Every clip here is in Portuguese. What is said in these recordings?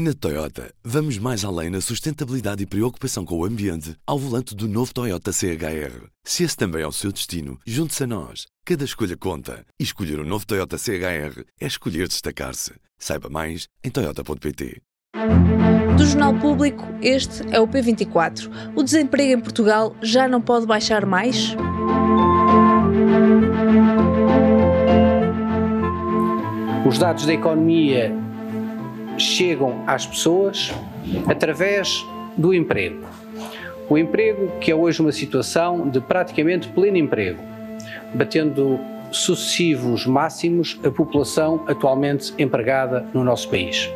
Na Toyota, vamos mais além na sustentabilidade e preocupação com o ambiente ao volante do novo Toyota CHR. Se esse também é o seu destino, junte-se a nós. Cada escolha conta. E escolher o um novo Toyota CHR é escolher destacar-se. Saiba mais em Toyota.pt. Do Jornal Público, este é o P24. O desemprego em Portugal já não pode baixar mais? Os dados da economia chegam às pessoas através do emprego. O emprego, que é hoje uma situação de praticamente pleno emprego, batendo sucessivos máximos a população atualmente empregada no nosso país.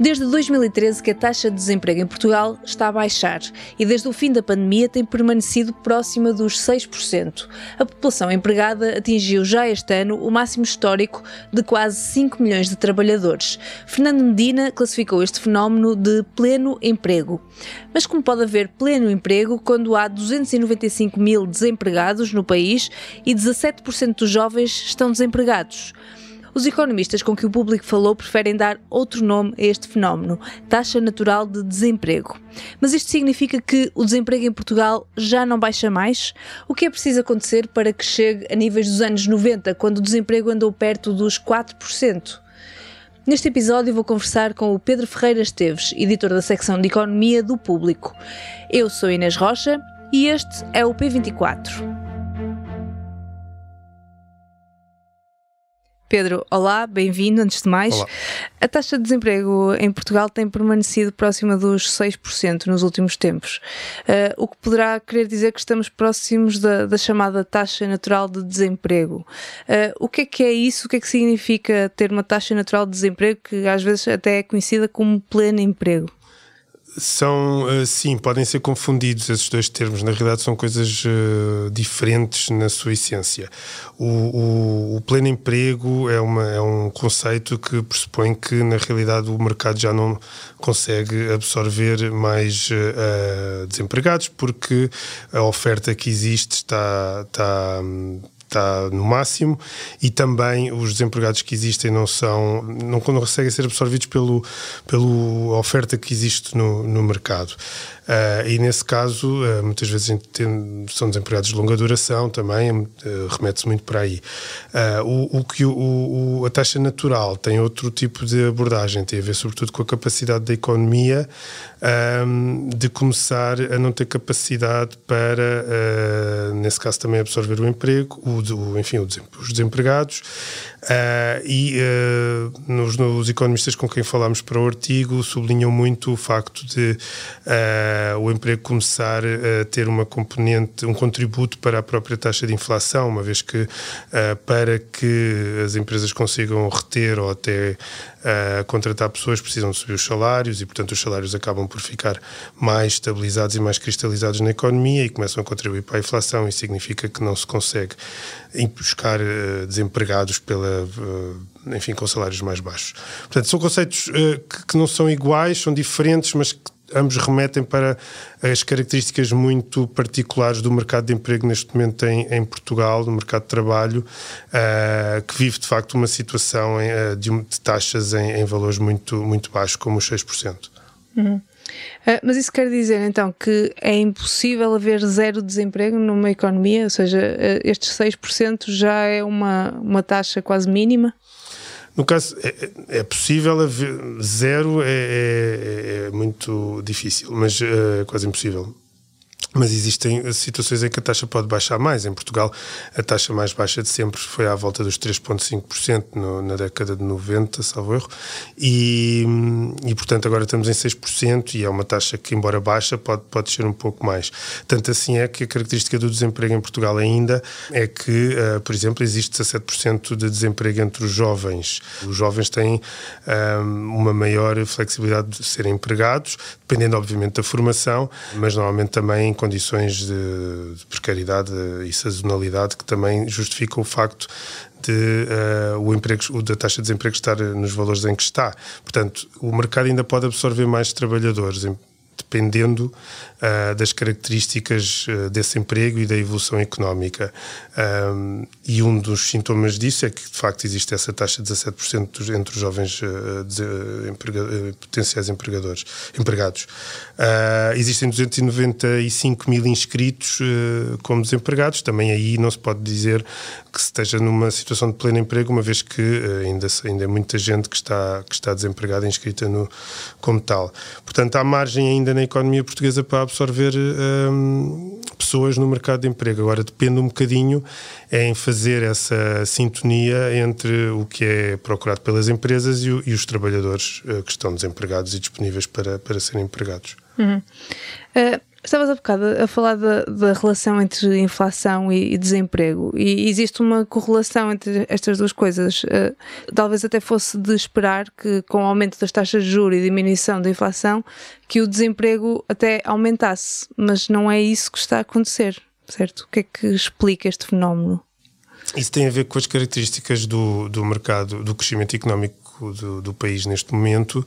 Desde 2013 que a taxa de desemprego em Portugal está a baixar e desde o fim da pandemia tem permanecido próxima dos 6%. A população empregada atingiu já este ano o máximo histórico de quase 5 milhões de trabalhadores. Fernando Medina classificou este fenómeno de pleno emprego. Mas como pode haver pleno emprego quando há 295 mil desempregados no país e 17% dos jovens estão desempregados? Os economistas com que o público falou preferem dar outro nome a este fenómeno, taxa natural de desemprego. Mas isto significa que o desemprego em Portugal já não baixa mais? O que é preciso acontecer para que chegue a níveis dos anos 90, quando o desemprego andou perto dos 4%? Neste episódio vou conversar com o Pedro Ferreira Esteves, editor da secção de Economia do Público. Eu sou Inês Rocha e este é o P24. Pedro, olá, bem-vindo antes de mais. Olá. A taxa de desemprego em Portugal tem permanecido próxima dos 6% nos últimos tempos, uh, o que poderá querer dizer que estamos próximos da, da chamada taxa natural de desemprego. Uh, o que é que é isso? O que é que significa ter uma taxa natural de desemprego que às vezes até é conhecida como pleno emprego? São, uh, sim, podem ser confundidos esses dois termos. Na realidade, são coisas uh, diferentes na sua essência. O, o, o, pleno emprego é, uma, é um conceito que pressupõe que, na realidade, o mercado já não consegue absorver mais uh, desempregados porque a oferta que existe está. está está no máximo e também os desempregados que existem não são não conseguem ser absorvidos pelo pela oferta que existe no, no mercado. Uh, e nesse caso, uh, muitas vezes são desempregados de longa duração também, uh, remete-se muito para aí. o, o que o, o, a taxa natural tem outro tipo de abordagem, tem a ver sobretudo com a capacidade da economia de começar a não ter capacidade para, nesse caso, também absorver o emprego, o, enfim, os desempregados. e nos, nos, economistas com quem falámos para o artigo sublinham muito o facto de uh, o emprego começar a ter uma componente, um contributo para a própria taxa de inflação, uma vez que uh, para que as empresas consigam reter ou até uh, contratar pessoas precisam de subir os salários e, portanto, os salários acabam por ficar mais estabilizados e mais cristalizados na economia e começam a contribuir para a inflação. Isso significa que não se consegue buscar desempregados pela enfim, com salários mais baixos. Portanto, são conceitos uh, que, que, não são iguais, são diferentes, mas que ambos remetem para as características muito particulares do mercado de emprego neste momento em, em Portugal, no mercado de trabalho, uh, que vive de facto uma situação em, uh, de, de, taxas em, em, valores muito, muito baixos, como os 6%. Uhum. Uh, mas isso quer dizer então que é impossível haver zero desemprego numa economia, ou seja, estes 6% já é uma, uma taxa quase mínima? No caso, é, é possível haver zero, é, é, é muito difícil, mas é quase impossível mas existem situações em que a taxa pode baixar mais. Em Portugal, a taxa mais baixa de sempre foi à volta dos 3,5% na década de 90, salvo erro, e, e portanto agora estamos em 6% e é uma taxa que, embora baixa, pode, pode ser um pouco mais. Tanto assim é que a característica do desemprego em Portugal ainda é que, uh, por exemplo, existe 17% de desemprego entre os jovens. Os jovens têm uh, uma maior flexibilidade de serem empregados, dependendo obviamente da formação, mas normalmente também condições de, de precariedade e sazonalidade que também justificam o facto de uh, o emprego, o da taxa de desemprego estar nos valores em que está. Portanto, o mercado ainda pode absorver mais trabalhadores, dependendo uh, das características uh, desse emprego e da evolução económica. Um, e um dos sintomas disso é que, de facto, existe essa taxa de 17% entre os jovens uh, de, emprega, potenciais empregadores, empregados. existem 295 mil inscritos como desempregados, também aí não se pode dizer que esteja numa situação de pleno emprego, uma vez que ainda, ainda é muita gente que está, que está desempregada inscrita no, como tal. Portanto, há margem ainda na economia portuguesa para absorver um, pessoas no mercado de emprego. Agora depende um bocadinho em fazer essa sintonia entre o que é procurado pelas empresas e, o, e os trabalhadores uh, que estão desempregados e disponíveis para, para serem empregados. Uhum. Uh, Estavas há bocado a falar da, da relação entre inflação e, e, desemprego e existe uma correlação entre estas duas coisas. Uh, talvez até fosse de esperar que com o aumento das taxas de juros e diminuição da inflação que o desemprego até aumentasse, mas não é isso que está a acontecer, certo? O que é que explica este fenómeno? Isso tem a ver com as características do, do mercado, do crescimento económico do, do país neste momento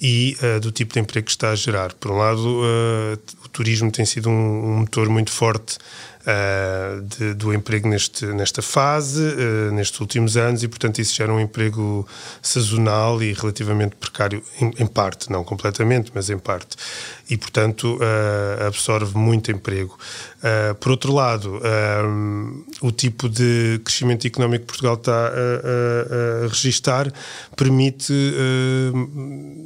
e uh, do tipo de emprego que está a gerar. Por um lado, uh, o turismo tem sido um, um motor muito forte uh, de, do emprego neste, nesta fase, uh, nestes últimos anos, e portanto isso gera um emprego sazonal e relativamente precário, em, em parte, não completamente, mas em parte. E portanto uh, absorve muito emprego. por outro lado, o tipo de crescimento económico que Portugal está a, a, a registar permite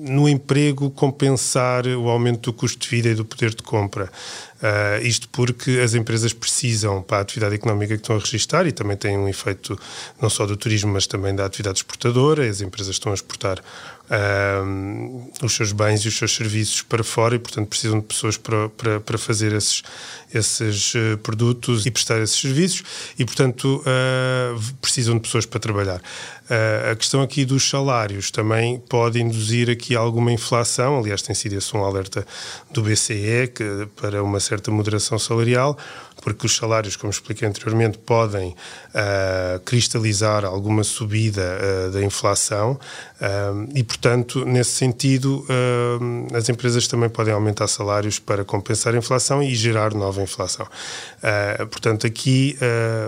no emprego compensar o aumento do custo de vida e do poder de compra. Uh, isto porque as empresas precisam, para a atividade económica que estão a registrar, e também tem um efeito não só do turismo, mas também da atividade exportadora, as empresas estão a exportar uh, os seus bens e os seus serviços para fora e, portanto, precisam de pessoas para, para, para fazer esses, esses uh, produtos e prestar esses serviços e, portanto, precisam de pessoas para trabalhar. Uh, a questão aqui dos salários também pode induzir aqui alguma inflação, aliás, tem sido esse um alerta do BCE que, para uma certa moderação salarial, porque os salários, como expliquei anteriormente, podem uh, cristalizar alguma subida uh, da inflação e, portanto, nesse sentido, as empresas também podem aumentar salários para compensar a inflação e gerar nova inflação. portanto, aqui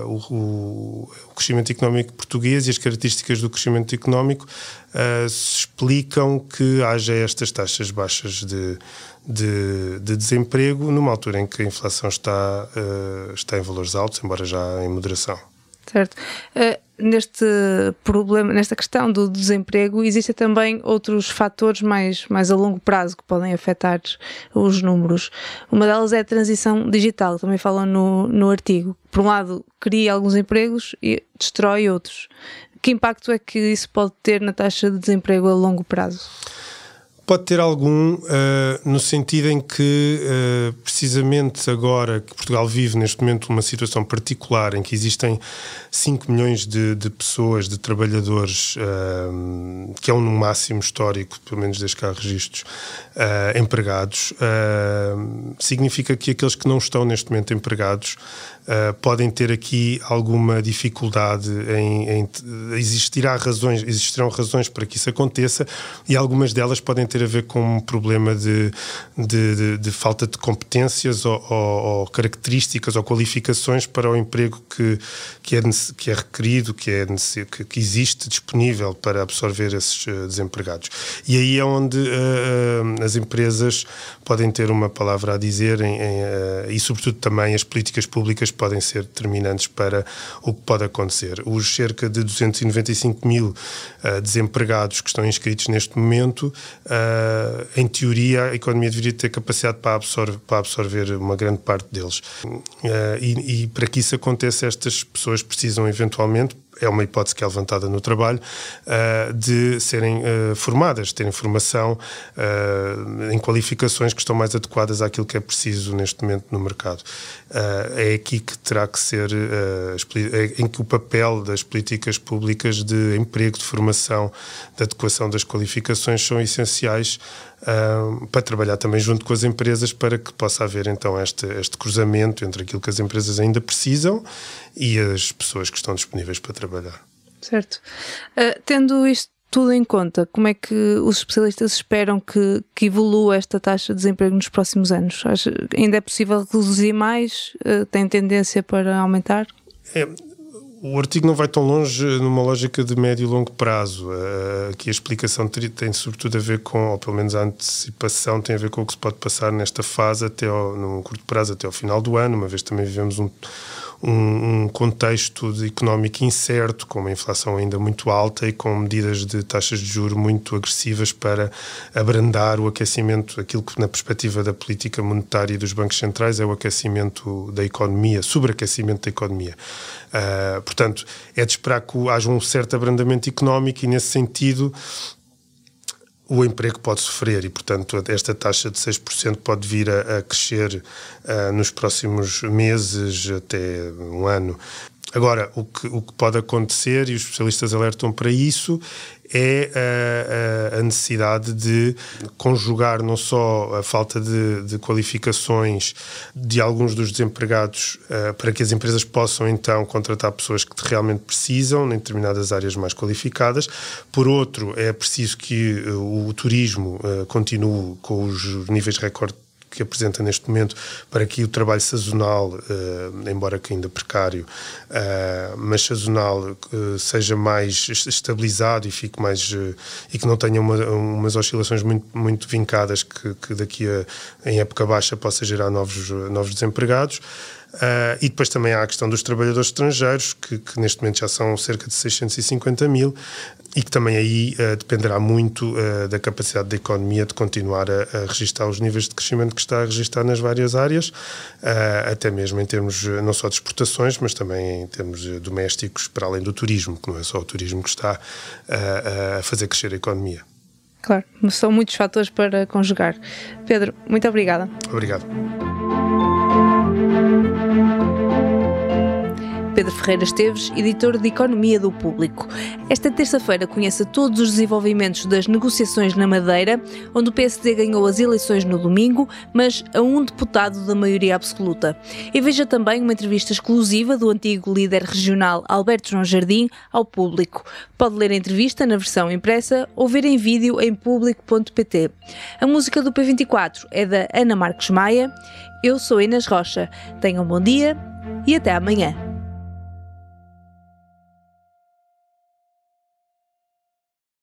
o, o crescimento económico português e as características do crescimento económico uh, explicam que haja estas taxas baixas de, de, de, desemprego numa altura em que a inflação está, uh, está em valores altos, embora já em moderação. Certo. Uh, neste problema, nesta questão do desemprego, existem também outros fatores mais, mais a longo prazo que podem afetar os números. Uma delas é a transição digital, também falam no, no artigo. Por um lado, cria alguns empregos e destrói outros. Que impacto é que isso pode ter na taxa de desemprego a longo prazo? Pode ter algum, uh, no sentido em que, uh, precisamente agora que Portugal vive neste momento uma situação particular em que existem 5 milhões de, de pessoas, de trabalhadores, uh, que é um máximo histórico, pelo menos desde que há registros, empregados, significa que aqueles que não estão neste momento empregados podem ter aqui alguma dificuldade em, em, existirá razões, existirão razões para que isso aconteça e algumas delas podem ter a ver com um problema de, de, de, de falta de competências ou, ou, ou, características ou qualificações para o emprego que, que, é, que é requerido, que, é, que, que existe disponível para absorver esses uh, desempregados. E aí é onde uh, as empresas podem ter uma palavra a dizer em, em, e, sobretudo, também as políticas públicas podem ser determinantes para o que pode acontecer. Os cerca de 295 mil uh, desempregados que estão inscritos neste momento, uh, em teoria, a economia deveria ter capacidade para, absorver, para absorver uma grande parte deles. Uh, e, e para que isso aconteça, estas pessoas precisam eventualmente é uma hipótese que é levantada no trabalho, uh, de serem uh, formadas, de terem formação uh, em qualificações que estão mais adequadas àquilo que é preciso neste momento no mercado. é aqui que terá que ser, é em que o papel das políticas públicas de emprego, de formação, de adequação das qualificações são essenciais para trabalhar também junto com as empresas para que possa haver então este, este cruzamento entre aquilo que as empresas ainda precisam e as pessoas que estão disponíveis para trabalhar. Certo. Uh, tendo isto tudo em conta, como é que os especialistas esperam que, que evolua esta taxa de desemprego nos próximos anos? Acho, ainda é possível reduzir mais? Uh, tem tendência para aumentar? É, o artigo não vai tão longe numa lógica de médio e longo prazo. Uh, aqui a explicação tem sobretudo a ver com, ou pelo menos a antecipação, tem a ver com o que se pode passar nesta fase até ao, num curto prazo até ao final do ano, uma vez também vivemos um um, um contexto económico incerto, com uma inflação ainda muito alta e com medidas de taxas de juro muito agressivas para abrandar o aquecimento, aquilo que na perspectiva da política monetária e dos bancos centrais é o aquecimento da economia, sobreaquecimento da economia. Uh, portanto, é de esperar que haja um certo abrandamento económico e, nesse sentido, o emprego pode sofrer e, portanto, esta taxa de 6% pode vir a, a crescer uh, nos próximos meses, até um ano. Agora, o que, o que pode acontecer, e os especialistas alertam para isso, é a, a, necessidade de conjugar não só a falta de, de qualificações de alguns dos desempregados uh, para que as empresas possam então contratar pessoas que realmente precisam em determinadas áreas mais qualificadas. Por outro, é preciso que uh, o turismo uh, continue com os níveis recorde que apresenta neste momento para que o trabalho sazonal, uh, embora que ainda precário, uh, mas sazonal, uh, seja mais estabilizado e fique mais e que não tenha uma, umas oscilações muito, muito vincadas que, que daqui a em época baixa possa gerar novos, novos desempregados. Uh, e depois também há a questão dos trabalhadores estrangeiros, que, que, neste momento já são cerca de 650 mil, e que também aí uh, dependerá muito uh, da capacidade da economia de continuar a, a registrar os níveis de crescimento que está a registrar nas várias áreas, até mesmo em termos não só de exportações, mas também em termos domésticos, para além do turismo, que não é só o turismo que está a fazer crescer a economia. Claro, são muitos fatores para conjugar. Pedro, muito obrigada. Obrigado. Pedro Ferreira Esteves, editor de Economia do Público. Esta terça-feira conhece todos os desenvolvimentos das negociações na Madeira, onde o PSD ganhou as eleições no domingo, mas a um deputado da maioria absoluta. E veja também uma entrevista exclusiva do antigo líder regional Alberto João Jardim ao público. Pode ler a entrevista na versão impressa ou ver em vídeo em público.pt. A música do P24 é da Ana Marques Maia. Eu sou Inês Rocha. Tenham um bom dia e até amanhã.